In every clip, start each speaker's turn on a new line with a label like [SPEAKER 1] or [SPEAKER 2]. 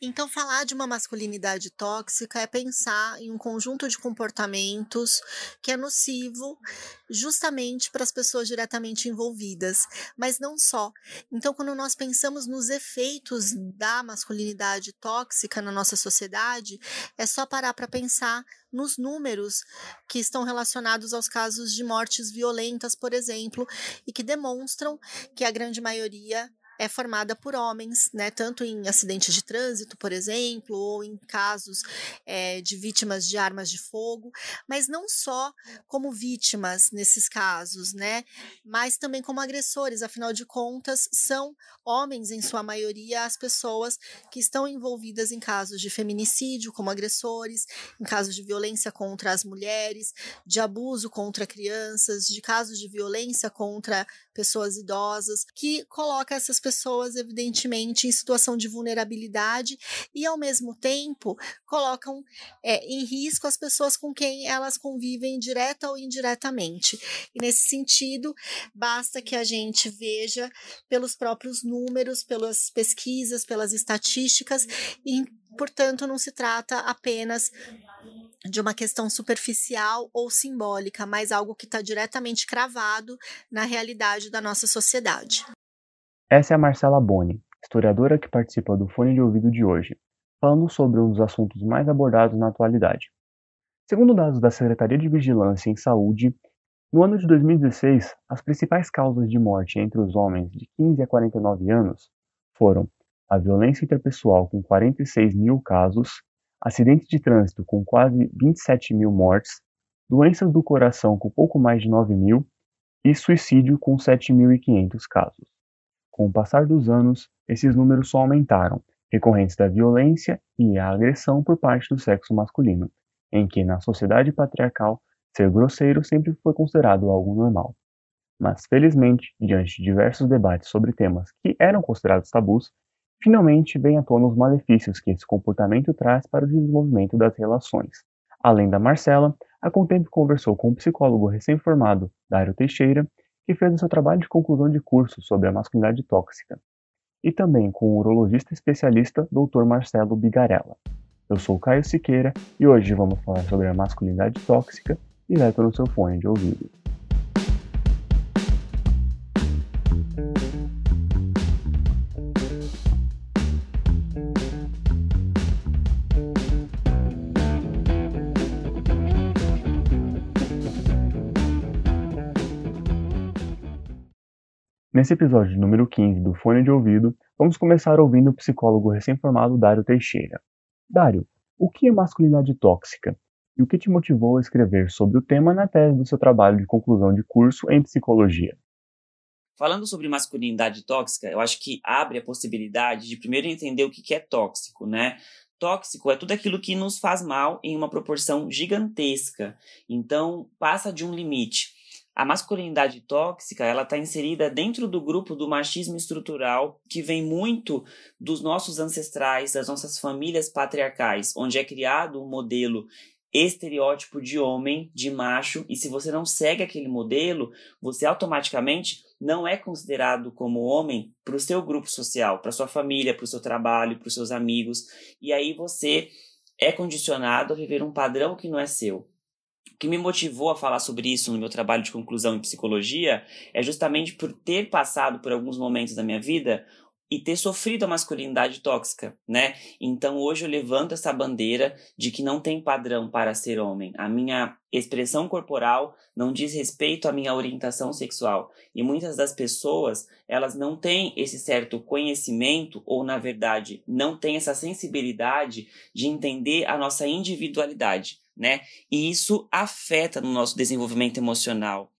[SPEAKER 1] Então, falar de uma masculinidade tóxica é pensar em um conjunto de comportamentos que é nocivo justamente para as pessoas diretamente envolvidas, mas não só. Então, quando nós pensamos nos efeitos da masculinidade tóxica na nossa sociedade, é só parar para pensar nos números que estão relacionados aos casos de mortes violentas, por exemplo, e que demonstram que a grande maioria é formada por homens, né, tanto em acidentes de trânsito, por exemplo, ou em casos é, de vítimas de armas de fogo, mas não só como vítimas nesses casos, né, mas também como agressores, afinal de contas, são homens, em sua maioria, as pessoas que estão envolvidas em casos de feminicídio como agressores, em casos de violência contra as mulheres, de abuso contra crianças, de casos de violência contra pessoas idosas, que coloca essas pessoas, evidentemente, em situação de vulnerabilidade e, ao mesmo tempo, colocam é, em risco as pessoas com quem elas convivem direta ou indiretamente. E, nesse sentido, basta que a gente veja pelos próprios números, pelas pesquisas, pelas estatísticas, e, portanto, não se trata apenas de uma questão superficial ou simbólica, mas algo que está diretamente cravado na realidade da nossa sociedade.
[SPEAKER 2] Essa é a Marcela Boni, historiadora que participa do Fone de Ouvido de hoje, falando sobre um dos assuntos mais abordados na atualidade. Segundo dados da Secretaria de Vigilância em Saúde, no ano de 2016, as principais causas de morte entre os homens de 15 a 49 anos foram a violência interpessoal, com 46 mil casos, acidentes de trânsito, com quase 27 mil mortes, doenças do coração, com pouco mais de 9 mil, e suicídio, com 7.500 casos. Com o passar dos anos, esses números só aumentaram, recorrentes da violência e a agressão por parte do sexo masculino, em que, na sociedade patriarcal, ser grosseiro sempre foi considerado algo normal. Mas, felizmente, diante de diversos debates sobre temas que eram considerados tabus, finalmente vem à tona os malefícios que esse comportamento traz para o desenvolvimento das relações. Além da Marcela, a Contempo conversou com o psicólogo recém-formado Dário Teixeira que fez o seu trabalho de conclusão de curso sobre a masculinidade tóxica, e também com o urologista especialista Dr. Marcelo Bigarella. Eu sou Caio Siqueira e hoje vamos falar sobre a masculinidade tóxica direto no seu fone de ouvido. Nesse episódio número 15 do Fone de Ouvido, vamos começar ouvindo o psicólogo recém-formado Dário Teixeira. Dário, o que é masculinidade tóxica? E o que te motivou a escrever sobre o tema na tese do seu trabalho de conclusão de curso em psicologia?
[SPEAKER 3] Falando sobre masculinidade tóxica, eu acho que abre a possibilidade de primeiro entender o que é tóxico, né? Tóxico é tudo aquilo que nos faz mal em uma proporção gigantesca. Então, passa de um limite. A masculinidade tóxica, ela está inserida dentro do grupo do machismo estrutural, que vem muito dos nossos ancestrais, das nossas famílias patriarcais, onde é criado um modelo estereótipo de homem, de macho, e se você não segue aquele modelo, você automaticamente não é considerado como homem para o seu grupo social, para sua família, para o seu trabalho, para os seus amigos, e aí você é condicionado a viver um padrão que não é seu. O que me motivou a falar sobre isso no meu trabalho de conclusão em psicologia é justamente por ter passado por alguns momentos da minha vida e ter sofrido a masculinidade tóxica, né? Então hoje eu levanto essa bandeira de que não tem padrão para ser homem. A minha expressão corporal não diz respeito à minha orientação sexual. E muitas das pessoas, elas não têm esse certo conhecimento ou na verdade, não têm essa sensibilidade de entender a nossa individualidade né? E isso afeta no nosso desenvolvimento emocional.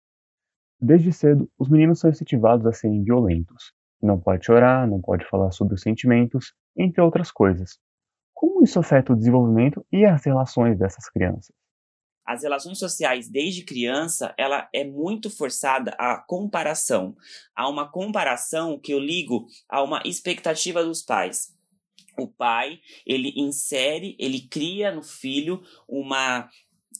[SPEAKER 2] Desde cedo, os meninos são incentivados a serem violentos. Não pode chorar, não pode falar sobre os sentimentos, entre outras coisas. Como isso afeta o desenvolvimento e as relações dessas crianças?
[SPEAKER 3] As relações sociais desde criança, ela é muito forçada à comparação. Há uma comparação que eu ligo a uma expectativa dos pais o pai, ele insere, ele cria no filho uma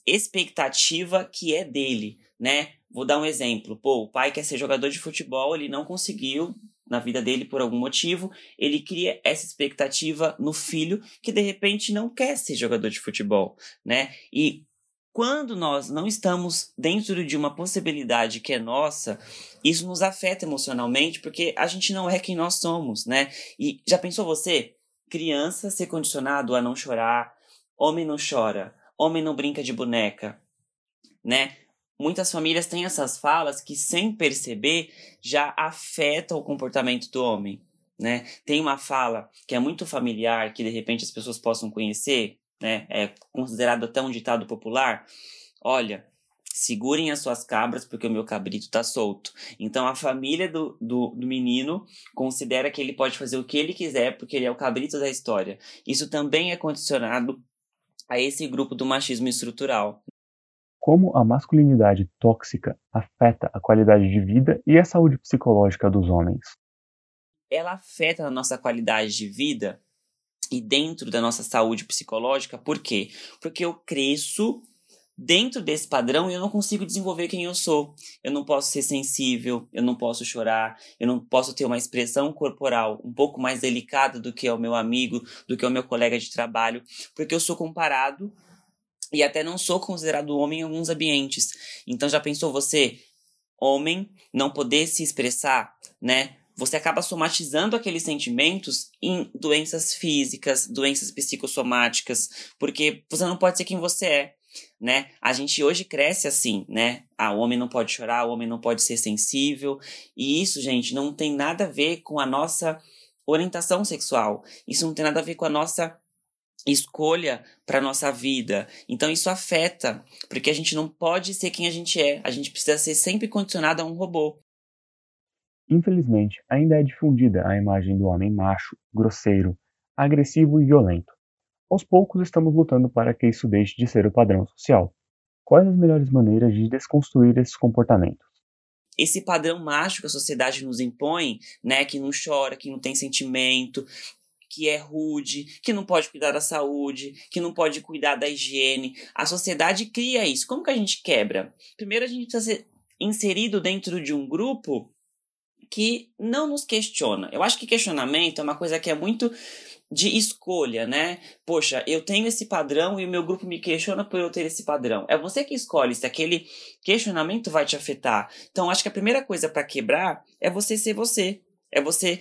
[SPEAKER 3] expectativa que é dele, né? Vou dar um exemplo. Pô, o pai quer ser jogador de futebol, ele não conseguiu na vida dele por algum motivo, ele cria essa expectativa no filho que de repente não quer ser jogador de futebol, né? E quando nós não estamos dentro de uma possibilidade que é nossa, isso nos afeta emocionalmente porque a gente não é quem nós somos, né? E já pensou você, criança ser condicionado a não chorar, homem não chora, homem não brinca de boneca, né? muitas famílias têm essas falas que, sem perceber, já afetam o comportamento do homem. Né? Tem uma fala que é muito familiar, que de repente as pessoas possam conhecer, né? é considerado até um ditado popular. Olha, segurem as suas cabras porque o meu cabrito está solto. Então a família do, do, do, menino considera que ele pode fazer o que ele quiser porque ele é o cabrito da história. Isso também é condicionado a esse grupo do machismo estrutural.
[SPEAKER 2] Como a masculinidade tóxica afeta a qualidade de vida e a saúde psicológica dos homens?
[SPEAKER 3] Ela afeta a nossa qualidade de vida e dentro da nossa saúde psicológica, por quê? Porque eu cresço dentro desse padrão eu não consigo desenvolver quem eu sou. Eu não posso ser sensível, eu não posso chorar, eu não posso ter uma expressão corporal um pouco mais delicada do que é o meu amigo, do que é o meu colega de trabalho, porque eu sou comparado e até não sou considerado homem em alguns ambientes. Então já pensou você, homem, não poder se expressar, né? Você acaba somatizando aqueles sentimentos em doenças físicas, doenças psicossomáticas, porque você não pode ser quem você é, né? A gente hoje cresce assim, né? Ah, o homem não pode chorar, o homem não pode ser sensível, e isso, gente, não tem nada a ver com a nossa orientação sexual. Isso não tem nada a ver com a nossa escolha para nossa vida. Então isso afeta, porque a gente não pode ser quem a gente é. A gente precisa ser sempre condicionado a um robô.
[SPEAKER 2] Infelizmente, ainda é difundida a imagem do homem macho, grosseiro, agressivo e violento. Aos poucos estamos lutando para que isso deixe de ser o padrão social. Quais as melhores maneiras de desconstruir esses comportamentos?
[SPEAKER 3] esse padrão macho que a sociedade nos impõe, né, que não chora, que não tem sentimento, que é rude, que não pode cuidar da saúde, que não pode cuidar da higiene. A sociedade cria isso. Como que a gente quebra? Primeiro a gente precisa ser inserido dentro de um grupo que não nos questiona. Eu acho que questionamento é uma coisa que é muito de escolha, né? Poxa, eu tenho esse padrão e o meu grupo me questiona por eu ter esse padrão. É você que escolhe se aquele questionamento vai te afetar. Então, acho que a primeira coisa para quebrar é você ser você. É você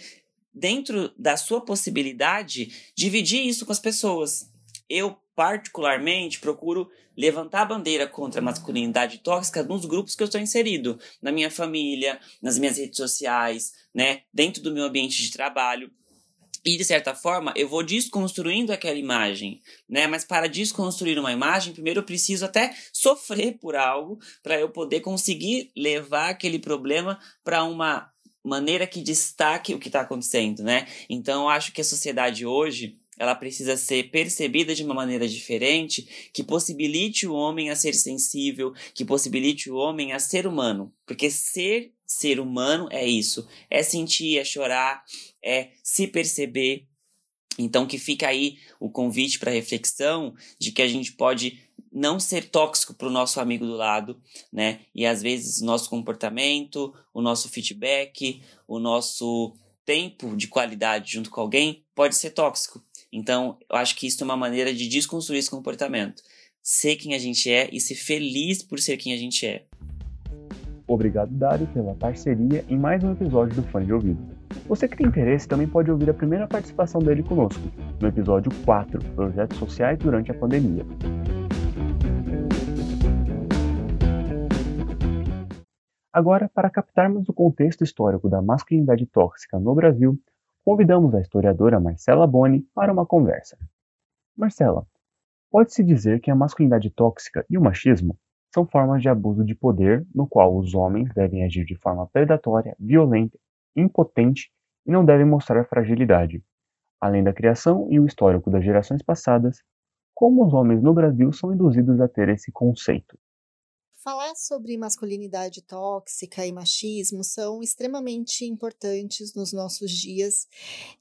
[SPEAKER 3] dentro da sua possibilidade, dividir isso com as pessoas. Eu, particularmente, procuro levantar a bandeira contra a masculinidade tóxica nos grupos que eu estou inserido, na minha família, nas minhas redes sociais, né, dentro do meu ambiente de trabalho. E, de certa forma, eu vou desconstruindo aquela imagem, né? Mas para desconstruir uma imagem, primeiro eu preciso até sofrer por algo para eu poder conseguir levar aquele problema para uma maneira que destaque o que está acontecendo, né? Então, eu acho que a sociedade hoje ela precisa ser percebida de uma maneira diferente, que possibilite o homem a ser sensível, que possibilite o homem a ser humano, porque ser ser humano é isso, é sentir, é chorar, é se perceber. Então que fica aí o convite para reflexão de que a gente pode não ser tóxico para o nosso amigo do lado, né? E às vezes o nosso comportamento, o nosso feedback, o nosso tempo de qualidade junto com alguém pode ser tóxico. Então, eu acho que isso é uma maneira de desconstruir esse comportamento. Ser quem a gente é e ser feliz por ser quem a gente é.
[SPEAKER 2] Obrigado, Dário, pela parceria em mais um episódio do Fone de Ouvido. Você que tem interesse também pode ouvir a primeira participação dele conosco, no episódio 4, Projetos Sociais durante a Pandemia. Agora, para captarmos o contexto histórico da masculinidade tóxica no Brasil, convidamos a historiadora Marcela Boni para uma conversa. Marcela, pode-se dizer que a masculinidade tóxica e o machismo são formas de abuso de poder no qual os homens devem agir de forma predatória, violenta, impotente e não devem mostrar fragilidade. Além da criação e o histórico das gerações passadas, como os homens no Brasil são induzidos a ter esse conceito?
[SPEAKER 1] Falar sobre masculinidade tóxica e machismo são extremamente importantes nos nossos dias,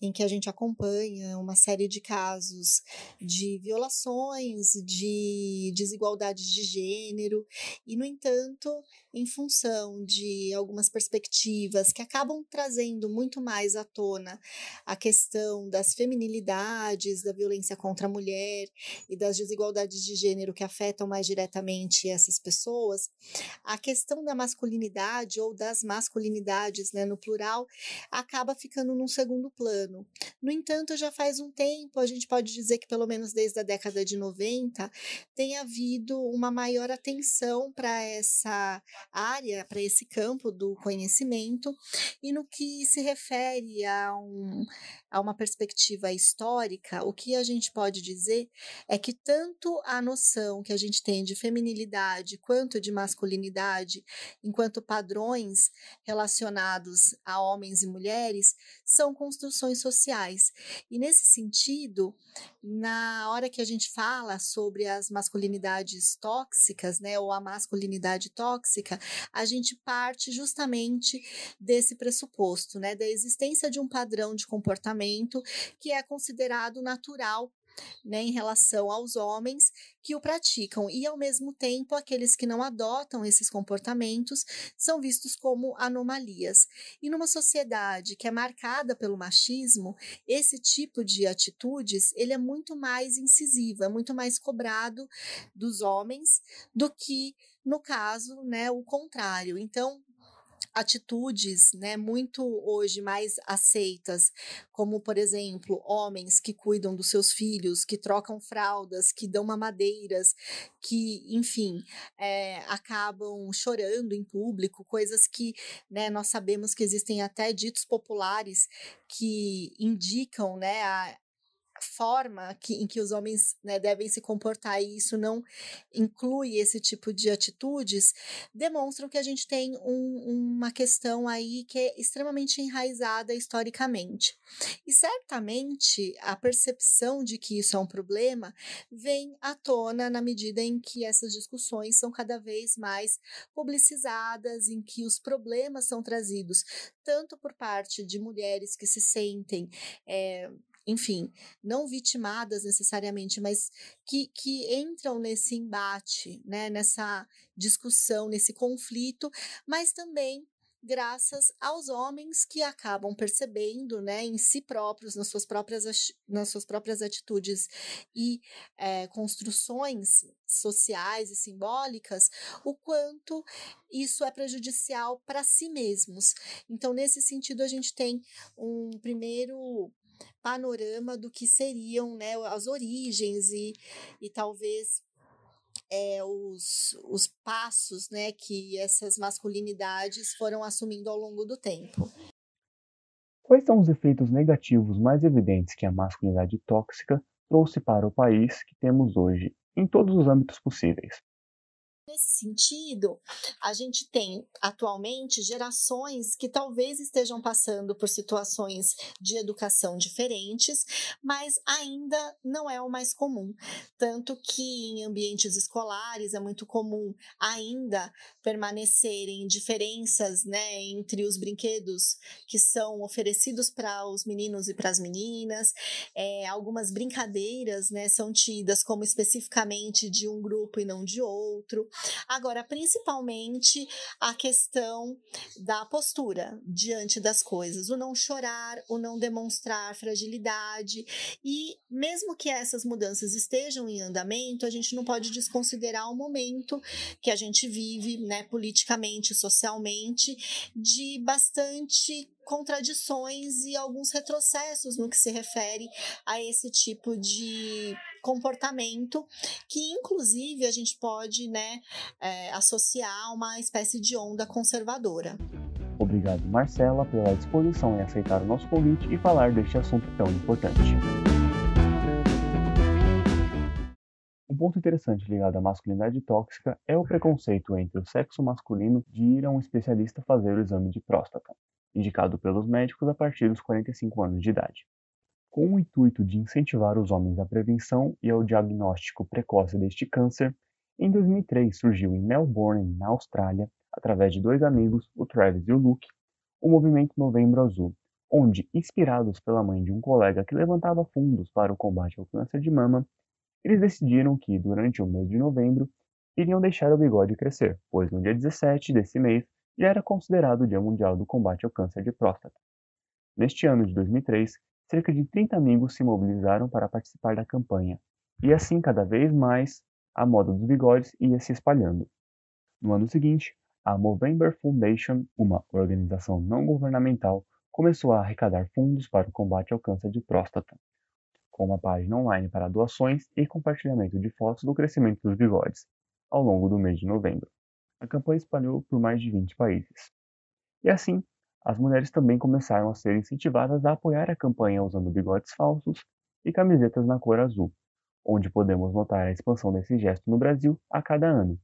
[SPEAKER 1] em que a gente acompanha uma série de casos de violações, de desigualdades de gênero, e, no entanto, em função de algumas perspectivas que acabam trazendo muito mais à tona a questão das feminilidades, da violência contra a mulher e das desigualdades de gênero que afetam mais diretamente essas pessoas a questão da masculinidade ou das masculinidades, né, no plural, acaba ficando num segundo plano. No entanto, já faz um tempo, a gente pode dizer que pelo menos desde a década de 90, tem havido uma maior atenção para essa área, para esse campo do conhecimento, e no que se refere a, um, a uma perspectiva histórica, o que a gente pode dizer é que tanto a noção que a gente tem de feminilidade quanto de masculinidade, enquanto padrões relacionados a homens e mulheres, são construções sociais. E nesse sentido, na hora que a gente fala sobre as masculinidades tóxicas, né, ou a masculinidade tóxica, a gente parte justamente desse pressuposto, né, da existência de um padrão de comportamento que é considerado natural né, em relação aos homens que o praticam, e ao mesmo tempo aqueles que não adotam esses comportamentos são vistos como anomalias. E numa sociedade que é marcada pelo machismo, esse tipo de atitudes ele é muito mais incisivo, é muito mais cobrado dos homens do que no caso, né, o contrário. Então, atitudes, né, muito hoje mais aceitas, como por exemplo, homens que cuidam dos seus filhos, que trocam fraldas, que dão mamadeiras, que, enfim, é, acabam chorando em público, coisas que, né, nós sabemos que existem até ditos populares que indicam, né, a, forma que, em que os homens né, devem se comportar e isso não inclui esse tipo de atitudes, demonstram que a gente tem um, uma questão aí que é extremamente enraizada historicamente. E certamente a percepção de que isso é um problema vem à tona na medida em que essas discussões são cada vez mais publicizadas, em que os problemas são trazidos tanto por parte de mulheres que se sentem é, enfim, não vitimadas necessariamente, mas que, que entram nesse embate, né, nessa discussão, nesse conflito, mas também graças aos homens que acabam percebendo, né, em si próprios, nas suas próprias, nas suas próprias atitudes e é, construções sociais e simbólicas, o quanto isso é prejudicial para si mesmos. Então, nesse sentido, a gente tem um primeiro panorama do que seriam né, as origens e, e talvez é, os, os passos né, que essas masculinidades foram assumindo ao longo do tempo.
[SPEAKER 2] Quais são os efeitos negativos mais evidentes que a masculinidade tóxica trouxe para o país que temos hoje, em todos os âmbitos possíveis?
[SPEAKER 1] Nesse sentido, a gente tem atualmente gerações que talvez estejam passando por situações de educação diferentes, mas ainda não é o mais comum. Tanto que em ambientes escolares é muito comum ainda permanecerem diferenças né, entre os brinquedos que são oferecidos para os meninos e para as meninas. É, algumas brincadeiras né, são tidas como especificamente de um grupo e não de outro. Agora, principalmente a questão da postura diante das coisas, o não chorar, o não demonstrar fragilidade. E mesmo que essas mudanças estejam em andamento, a gente não pode desconsiderar o momento que a gente vive, né, politicamente, socialmente, de bastante contradições e alguns retrocessos no que se refere a esse tipo de comportamento, que inclusive a gente pode né, é, associar a uma espécie de onda conservadora.
[SPEAKER 2] Obrigado, Marcela, pela disposição em aceitar o nosso convite e falar deste assunto tão importante. Um ponto interessante ligado à masculinidade tóxica é o preconceito entre o sexo masculino de ir a um especialista fazer o exame de próstata, indicado pelos médicos a partir dos 45 anos de idade. Com o intuito de incentivar os homens à prevenção e ao diagnóstico precoce deste câncer, Em 2003 surgiu em Melbourne, na Austrália, através de dois amigos, o Travis e o Luke, o movimento Novembro Azul, onde, inspirados pela mãe de um colega que levantava fundos para o combate ao câncer de mama, eles decidiram que, durante o mês de novembro, iriam deixar o bigode crescer, pois no dia 17 desse mês já era considerado o Dia Mundial do Combate ao Câncer de Próstata. Neste ano de 2003, cerca de 30 amigos se mobilizaram para participar da campanha, e assim cada vez mais a moda dos bigodes ia se espalhando. No ano seguinte, a Movember Foundation, uma organização não governamental, começou a arrecadar fundos para o combate ao câncer de próstata, com uma página online para doações e compartilhamento de fotos do crescimento dos bigodes, ao longo do mês de novembro. A campanha espalhou por mais de 20 países. E assim, as mulheres também começaram a ser incentivadas a apoiar a campanha usando bigodes falsos e camisetas na cor azul, onde podemos notar a expansão desse gesto no Brasil a cada ano.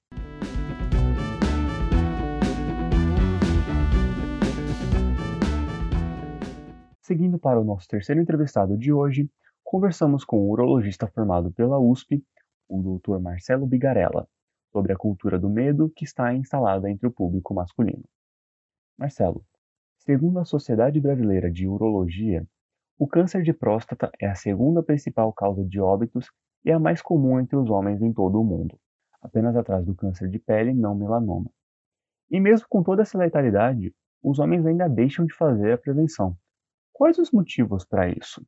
[SPEAKER 2] Seguindo para o nosso terceiro entrevistado de hoje, conversamos com o urologista formado pela USP, o Dr. Marcelo Bigarella, sobre a cultura do medo que está instalada entre o público masculino. Marcelo, segundo a Sociedade Brasileira de Urologia, o câncer de próstata é a segunda principal causa de óbitos e a mais comum entre os homens em todo o mundo, apenas atrás do câncer de pele não melanoma. E mesmo com toda essa letalidade, os homens ainda deixam de fazer a prevenção. Quais os motivos para isso?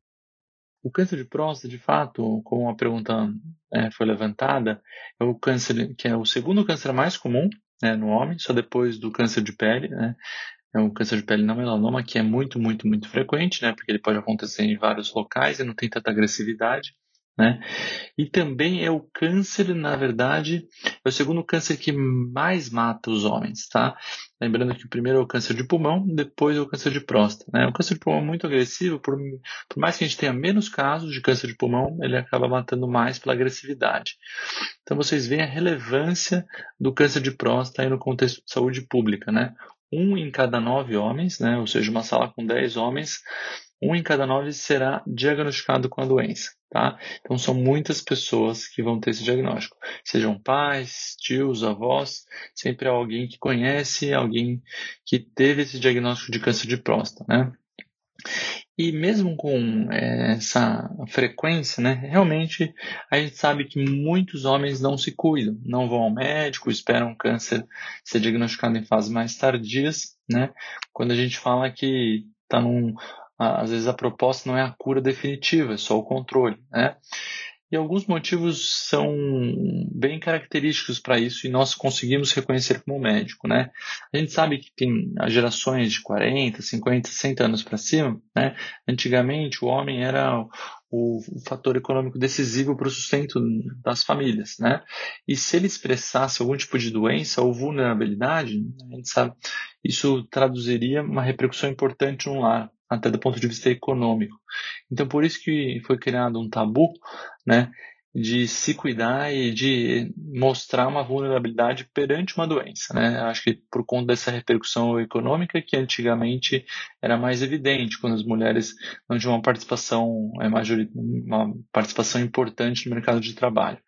[SPEAKER 4] O câncer de próstata, de fato, como a pergunta é, foi levantada, é o câncer que é o segundo câncer mais comum né, no homem, só depois do câncer de pele. Né? É um câncer de pele não melanoma que é muito, muito, muito frequente, né? Porque ele pode acontecer em vários locais e não tem tanta agressividade. Né? E também é o câncer, na verdade, é o segundo câncer que mais mata os homens, tá? Lembrando que o primeiro é o câncer de pulmão, depois é o câncer de próstata. Né? O câncer de pulmão é muito agressivo, por, por mais que a gente tenha menos casos de câncer de pulmão, ele acaba matando mais pela agressividade. Então vocês veem a relevância do câncer de próstata aí no contexto de saúde pública, né? Um em cada nove homens, né? Ou seja, uma sala com dez homens, um em cada nove será diagnosticado com a doença. Tá? Então são muitas pessoas que vão ter esse diagnóstico, sejam pais, tios, avós, sempre alguém que conhece, alguém que teve esse diagnóstico de câncer de próstata, né? E mesmo com é, essa frequência, né, realmente a gente sabe que muitos homens não se cuidam, não vão ao médico, esperam o câncer ser diagnosticado em fases mais tardias, né? Quando a gente fala que está num às vezes a proposta não é a cura definitiva, é só o controle, né? E alguns motivos são bem característicos para isso e nós conseguimos reconhecer como médico, né? A gente sabe que tem as gerações de 40, 50, 60 anos para cima, né? Antigamente o homem era o, fator econômico decisivo para o sustento das famílias, né? E se ele expressasse algum tipo de doença ou vulnerabilidade, a gente sabe, isso traduziria uma repercussão importante no lar, até do ponto de vista econômico. Então, por isso que foi criado um tabu, né, de se cuidar e de mostrar uma vulnerabilidade perante uma doença, né? Acho que por conta dessa repercussão econômica que antigamente era mais evidente quando as mulheres não tinham uma participação é, uma participação importante no mercado de trabalho,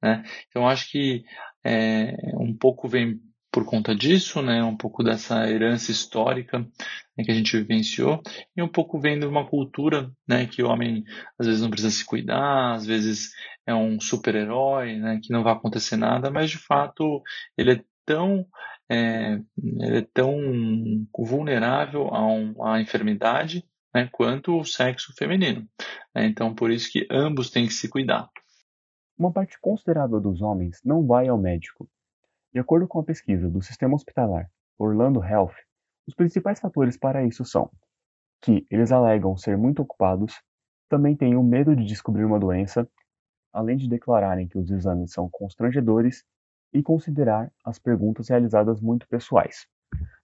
[SPEAKER 4] né? Então acho que é, um pouco vem por conta disso, né, um pouco dessa herança histórica né, que a gente vivenciou e um pouco vendo uma cultura, né, que o homem às vezes não precisa se cuidar, às vezes é um super-herói, né, que não vai acontecer nada, mas de fato ele é tão é, ele é tão vulnerável a, um, a enfermidade né, quanto o sexo feminino. Né, então por isso que ambos têm que se cuidar.
[SPEAKER 2] Uma parte considerável dos homens não vai ao médico de acordo com a pesquisa do Sistema Hospitalar Orlando Health, os principais fatores para isso são que eles alegam ser muito ocupados, também têm o medo de descobrir uma doença, além de declararem que os exames são constrangedores e considerar as perguntas realizadas muito pessoais.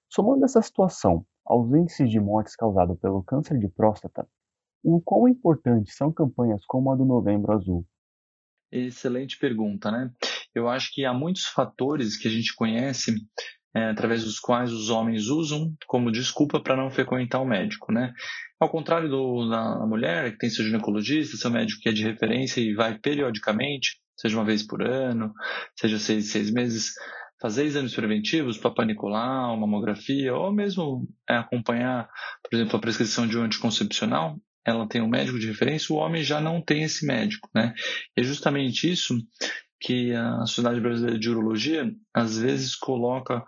[SPEAKER 2] Somando essa situação aos índices de mortes causados pelo câncer de próstata, o quão importantes são campanhas como a do Novembro Azul?
[SPEAKER 4] Excelente pergunta, né? Eu acho que há muitos fatores que a gente conhece é, através dos quais os homens usam como desculpa para não frequentar o médico, né? Ao contrário do, da mulher, que tem seu ginecologista, seu médico que é de referência e vai periodicamente, seja uma vez por ano, seja seis, seis meses, fazer exames preventivos, Papa Nicolau, mamografia, ou mesmo é, acompanhar, por exemplo, a prescrição de um anticoncepcional, ela tem um médico de referência, o homem já não tem esse médico, né? E é justamente isso que a Sociedade Brasileira de Urologia às vezes coloca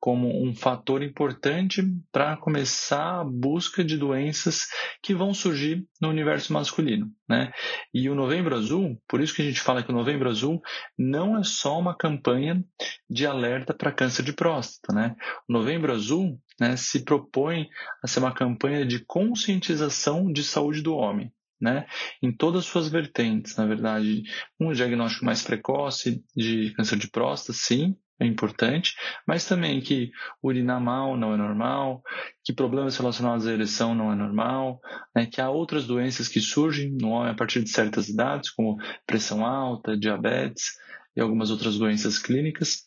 [SPEAKER 4] como um fator importante para começar a busca de doenças que vão surgir no universo masculino. Né? E o Novembro Azul, por isso que a gente fala que o Novembro Azul não é só uma campanha de alerta para câncer de próstata. Né? O Novembro Azul né, se propõe a ser uma campanha de conscientização de saúde do homem. Né, em todas as suas vertentes, na verdade. Um diagnóstico mais precoce de câncer de próstata, sim, é importante, mas também que urinar mal não é normal, que problemas relacionados à ereção não é normal, né, que há outras doenças que surgem no homem a partir de certas idades, como pressão alta, diabetes e algumas outras doenças clínicas,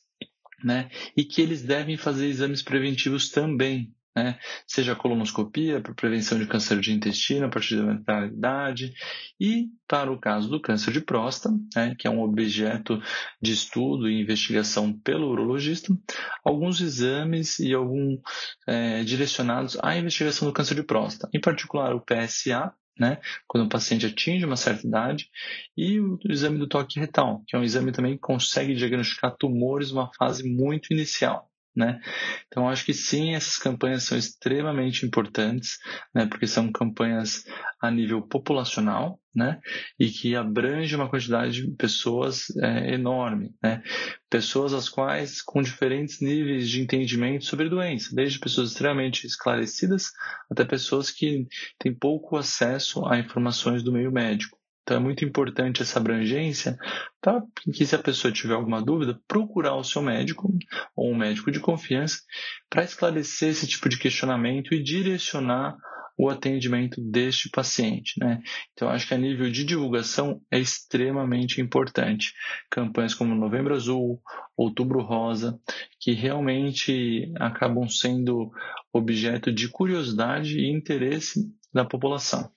[SPEAKER 4] né, e que eles devem fazer exames preventivos também, né? seja colonoscopia para prevenção de câncer de intestino a partir da mentalidade e para o caso do câncer de próstata, né? que é um objeto de estudo e investigação pelo urologista, alguns exames e algum é, direcionados à investigação do câncer de próstata, em particular o PSA, né, quando o paciente atinge uma certa idade, e o, o exame do toque retal, que é um exame também que consegue diagnosticar tumores numa fase muito inicial. Né? Então, acho que sim, essas campanhas são extremamente importantes, né? porque são campanhas a nível populacional né? e que abrange uma quantidade de pessoas é, enorme. Né? Pessoas as quais com diferentes níveis de entendimento sobre doença, desde pessoas extremamente esclarecidas até pessoas que têm pouco acesso a informações do meio médico. Então é muito importante essa abrangência para que se a pessoa tiver alguma dúvida, procurar o seu médico ou um médico de confiança para esclarecer esse tipo de questionamento e direcionar o atendimento deste paciente. Né? Então, acho que a nível de divulgação é extremamente importante. Campanhas como Novembro Azul, Outubro Rosa, que realmente acabam sendo objeto de curiosidade e interesse da população.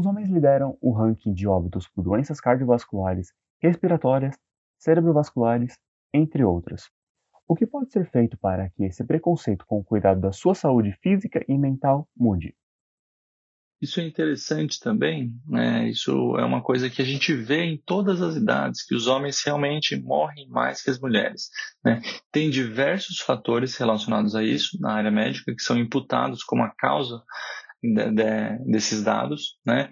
[SPEAKER 2] Os homens lideram o ranking de óbitos por doenças cardiovasculares, respiratórias, cerebrovasculares, entre outras. O que pode ser feito para que esse preconceito com o cuidado da sua saúde física e mental mude?
[SPEAKER 4] Isso é interessante também, né? Isso é uma coisa que a gente vê em todas as idades, que os homens realmente morrem mais que as mulheres. Né? Tem diversos fatores relacionados a isso na área médica que são imputados como a causa de, de, desses dados, né?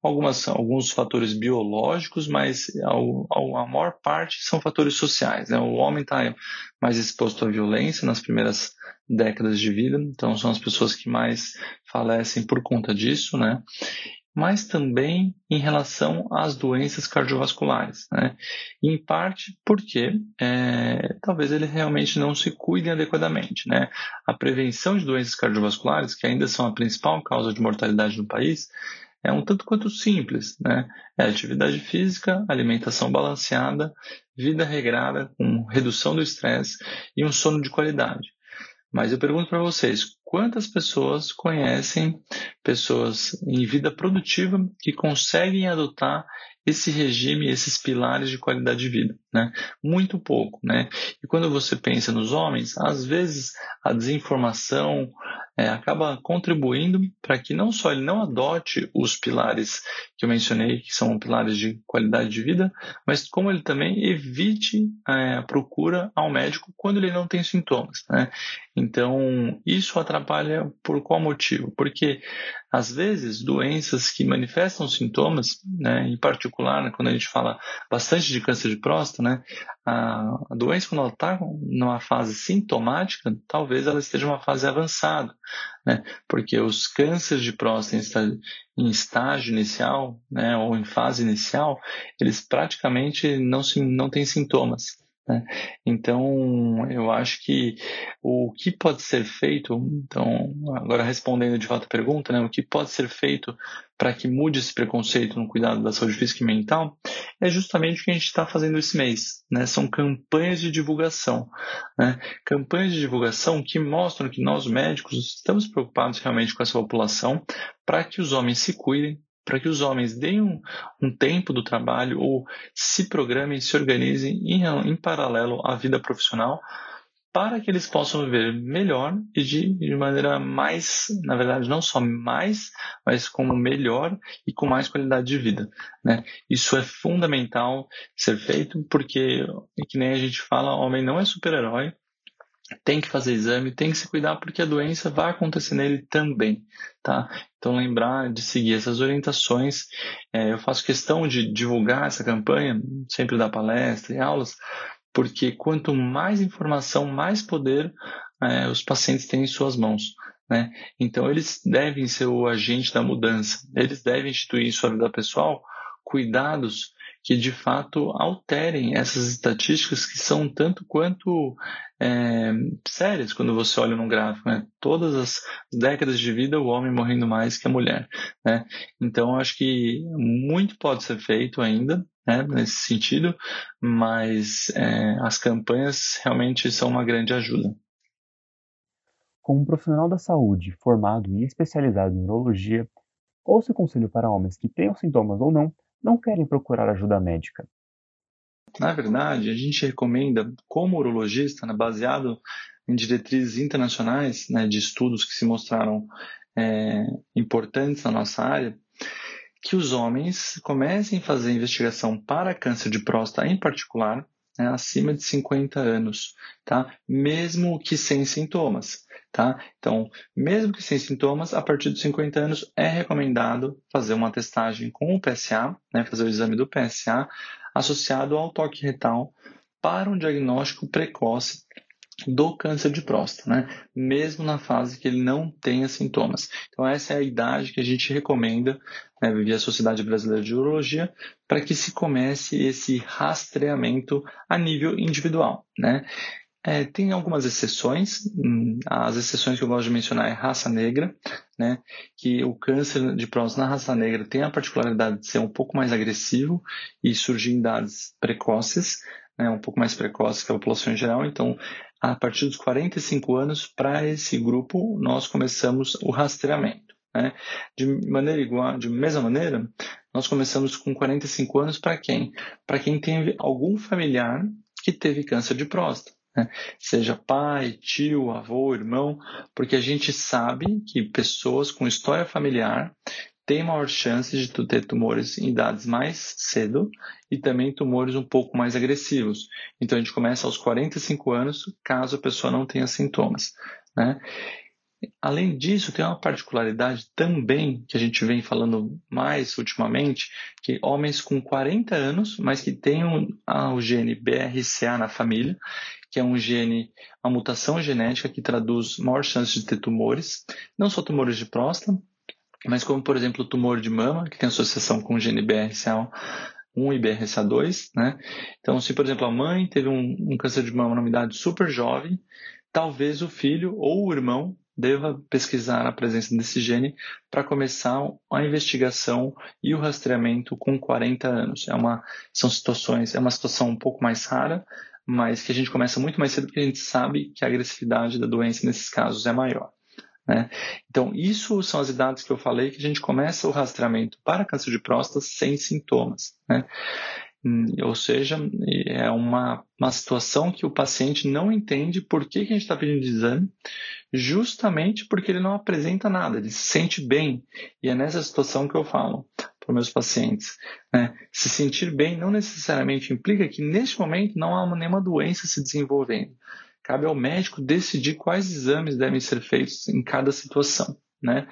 [SPEAKER 4] Algumas, alguns fatores biológicos, mas a, a, maior parte são fatores sociais. Né? O homem está mais exposto à violência nas primeiras décadas de vida, então são as pessoas que mais falecem por conta disso, né? Mas também em relação às doenças cardiovasculares, né? Em parte porque é, talvez eles realmente não se cuidem adequadamente, né? A prevenção de doenças cardiovasculares, que ainda são a principal causa de mortalidade no país, é um tanto quanto simples, né? É atividade física, alimentação balanceada, vida regrada com redução do estresse e um sono de qualidade. Mas eu pergunto para vocês, quantas pessoas conhecem pessoas em vida produtiva que conseguem adotar esse regime, esses pilares de qualidade de vida, né? Muito pouco, né? E quando você pensa nos homens, às vezes a desinformação é, acaba contribuindo para que não só ele não adote os pilares que eu mencionei, que são pilares de qualidade de vida, mas como ele também evite é, a procura ao médico quando ele não tem sintomas, né? Então, isso atrapalha por qual motivo? Porque às vezes, doenças que manifestam sintomas, né, em particular, né, quando a gente fala bastante de câncer de próstata, né, a, doença, quando ela está numa fase sintomática, talvez ela esteja em uma fase avançada, né, porque os cânceres de próstata em estágio inicial, né, ou em fase inicial, eles praticamente não, se, não têm sintomas. Né? Então, eu acho que o que pode ser feito, então, agora respondendo de fato a pergunta, né, o que pode ser feito para que mude esse preconceito no cuidado da saúde física e mental, é justamente o que a gente está fazendo esse mês. Né? São campanhas de divulgação. Né? Campanhas de divulgação que mostram que nós médicos estamos preocupados realmente com essa população para que os homens se cuidem, para que os homens deem um, um, tempo do trabalho ou se programem, se organizem em, em paralelo à vida profissional para que eles possam viver melhor e de, de, maneira mais, na verdade, não só mais, mas como melhor e com mais qualidade de vida. Né? Isso é fundamental ser feito porque, que nem a gente fala, homem não é super-herói, tem que fazer exame, tem que se cuidar porque a doença vai acontecer nele também, tá? Então lembrar de seguir essas orientações. É, eu faço questão de divulgar essa campanha, sempre dar palestra e aulas, porque quanto mais informação, mais poder é, os pacientes têm em suas mãos. Né? Então eles devem ser o agente da mudança, eles devem instituir em sua vida pessoal cuidados que de fato alterem essas estatísticas que são tanto quanto é, sérias quando você olha num gráfico. Né? Todas as décadas de vida, o homem morrendo mais que a mulher. Né? Então, acho que muito pode ser feito ainda né, nesse sentido, mas é, as campanhas realmente são uma grande ajuda.
[SPEAKER 2] Como profissional da saúde formado e especializado em urologia, qual o seu conselho para homens que tenham sintomas ou não não querem procurar ajuda médica.
[SPEAKER 4] Na verdade, a gente recomenda, como urologista, né, baseado em diretrizes internacionais né, de estudos que se mostraram é, importantes na nossa área, que os homens comecem a fazer investigação para câncer de próstata em particular né, acima de 50 anos, tá? mesmo que sem sintomas. Tá? Então, mesmo que sem sintomas, a partir dos 50 anos é recomendado fazer uma testagem com o PSA, né, fazer o exame do PSA associado ao toque retal para um diagnóstico precoce do câncer de próstata, né? mesmo na fase que ele não tenha sintomas. Então, essa é a idade que a gente recomenda né, via Sociedade Brasileira de Urologia para que se comece esse rastreamento a nível individual. Né? É, tem algumas exceções, hum, as exceções que eu gosto de mencionar é raça negra, né, que o câncer de próstata na raça negra tem a particularidade de ser um pouco mais agressivo e surgir em idades precoces, né, um pouco mais precoce que a população em geral, então a partir dos 45 anos, para esse grupo, nós começamos o rastreamento. Né? De maneira igual, de mesma maneira, nós começamos com 45 anos para quem? Para quem tem algum familiar que teve câncer de próstata né? seja pai, tio, avô, irmão, porque a gente sabe que pessoas com história familiar têm maior chance de ter tumores em idades mais cedo e também tumores um pouco mais agressivos. Então a gente começa aos 45 anos, caso a pessoa não tenha sintomas. Né? Além disso, tem uma particularidade também que a gente vem falando mais ultimamente, que homens com 40 anos, mas que têm o gene BRCA na família, que é um gene, uma mutação genética que traduz maior chance de ter tumores, não só tumores de próstata, mas como, por exemplo, o tumor de mama, que tem associação com o gene BRCA1 e BRCA2, né? Então, se, por exemplo, a mãe teve um, um câncer de mama numa idade super jovem, talvez o filho ou o irmão deva pesquisar a presença desse gene para começar a investigação e o rastreamento com 40 anos. É uma, são situações, é uma situação um pouco mais rara, mas que a gente começa muito mais cedo porque a gente sabe que a agressividade da doença nesses casos é maior. Né? Então, isso são as idades que eu falei que a gente começa o rastreamento para câncer de próstata sem sintomas. Né? Hum, ou seja, é uma, uma situação que o paciente não entende por que, que a gente está pedindo exame, justamente porque ele não apresenta nada, ele se sente bem. E é nessa situação que eu falo para meus pacientes. Né? Se sentir bem não necessariamente implica que neste momento não há nenhuma doença se desenvolvendo. Cabe ao médico decidir quais exames devem ser feitos em cada situação. Né?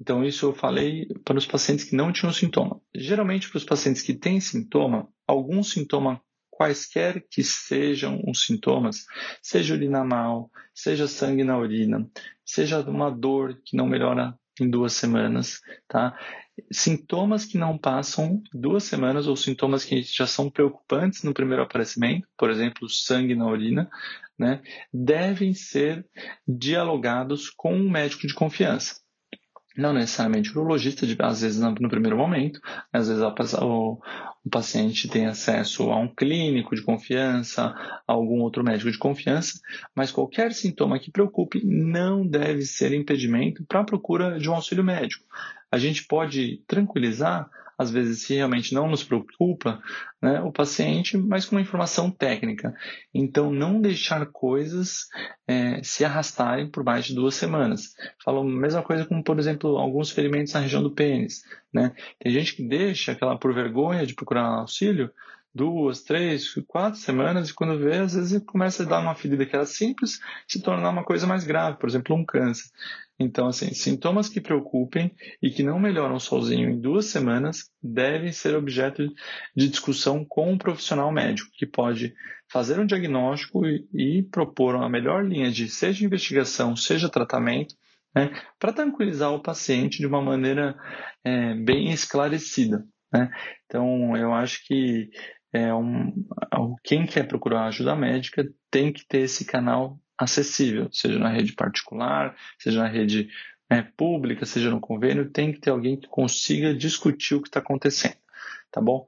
[SPEAKER 4] Então, isso eu falei para os pacientes que não tinham sintoma. Geralmente, para os pacientes que têm sintoma, algum sintoma, quaisquer que sejam os sintomas, seja urina mal, seja sangue na urina, seja uma dor que não melhora em duas semanas, tá? Sintomas que não passam duas semanas ou sintomas que já são preocupantes no primeiro aparecimento, por exemplo, sangue na urina, né, devem ser dialogados com um médico de confiança. não necessariamente o urologista, às vezes no primeiro momento, às vezes o, o paciente tem acesso a um clínico de confiança, a algum outro médico de confiança, mas qualquer sintoma que preocupe não deve ser impedimento para a procura de um auxílio médico. A gente pode tranquilizar às vezes se realmente não nos preocupa né, o paciente, mas com uma informação técnica. Então, não deixar coisas é, se arrastarem por mais de duas semanas. Falo a mesma coisa como, por exemplo, alguns ferimentos na região do pênis. Né? Tem gente que deixa aquela por vergonha de procurar auxílio, duas, três, quatro semanas, e quando vê, às vezes começa a dar uma ferida que era simples, se tornar uma coisa mais grave, por exemplo, um câncer. Então, assim, sintomas que preocupem e que não melhoram sozinho em duas semanas devem ser objeto de discussão com um profissional médico, que pode fazer um diagnóstico e, e propor uma melhor linha de seja investigação, seja tratamento, né, para tranquilizar o paciente de uma maneira é, bem esclarecida. Né? Então, eu acho que é um, quem quer procurar ajuda médica tem que ter esse canal acessível, seja na rede particular, seja na rede é, pública, seja no convênio, tem que ter alguém que consiga discutir o que está acontecendo, tá bom?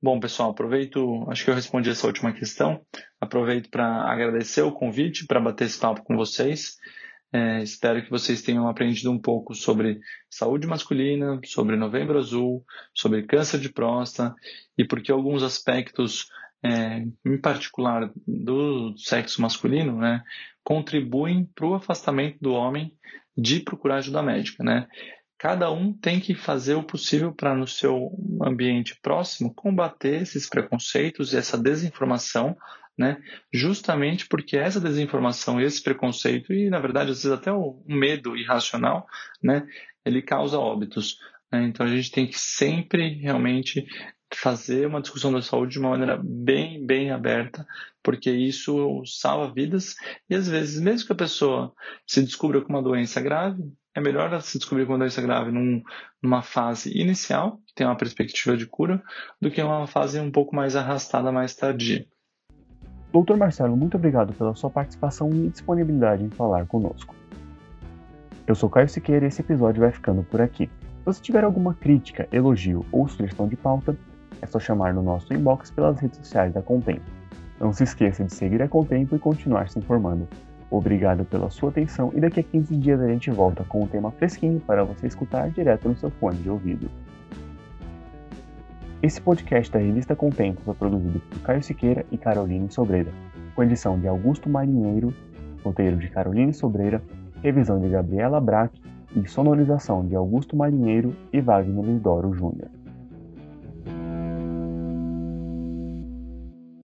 [SPEAKER 4] Bom, pessoal, aproveito, acho que eu respondi essa última questão, aproveito para agradecer o convite para bater esse papo com vocês. É, espero que vocês tenham aprendido um pouco sobre saúde masculina, sobre novembro azul, sobre câncer de próstata e porque alguns aspectos, é, em particular do sexo masculino, né, contribuem para o afastamento do homem de procurar ajuda médica. Né? Cada um tem que fazer o possível para, no seu ambiente próximo, combater esses preconceitos e essa desinformação né? Justamente porque essa desinformação, esse preconceito e, na verdade, às vezes até o medo irracional, né? Ele causa óbitos. Né? Então a gente tem que sempre realmente fazer uma discussão da saúde de uma maneira bem, bem aberta, porque isso salva vidas e às vezes, mesmo que a pessoa se descubra com uma doença grave, é melhor ela se descobrir com uma doença grave num, numa fase inicial, que tem uma perspectiva de cura, do que uma fase um pouco mais arrastada, mais tardia.
[SPEAKER 2] Doutor Marcelo, muito obrigado pela sua participação e disponibilidade em falar conosco. Eu sou Caio Siqueira e esse episódio vai ficando por aqui. Se você tiver alguma crítica, elogio ou sugestão de pauta, é só chamar no nosso inbox pelas redes sociais da Contempo. Não se esqueça de seguir a Contempo e continuar se informando. Obrigado pela sua atenção e daqui a 15 dias a gente volta com um tema fresquinho para você escutar direto no seu fone de ouvido. Esse podcast da revista Contempo foi produzido por Caio Siqueira e Caroline Sobreira, com edição de Augusto Marinheiro, roteiro de Caroline Sobreira, revisão de Gabriela Braque e sonorização de Augusto Marinheiro e Wagner Lidoro Júnior.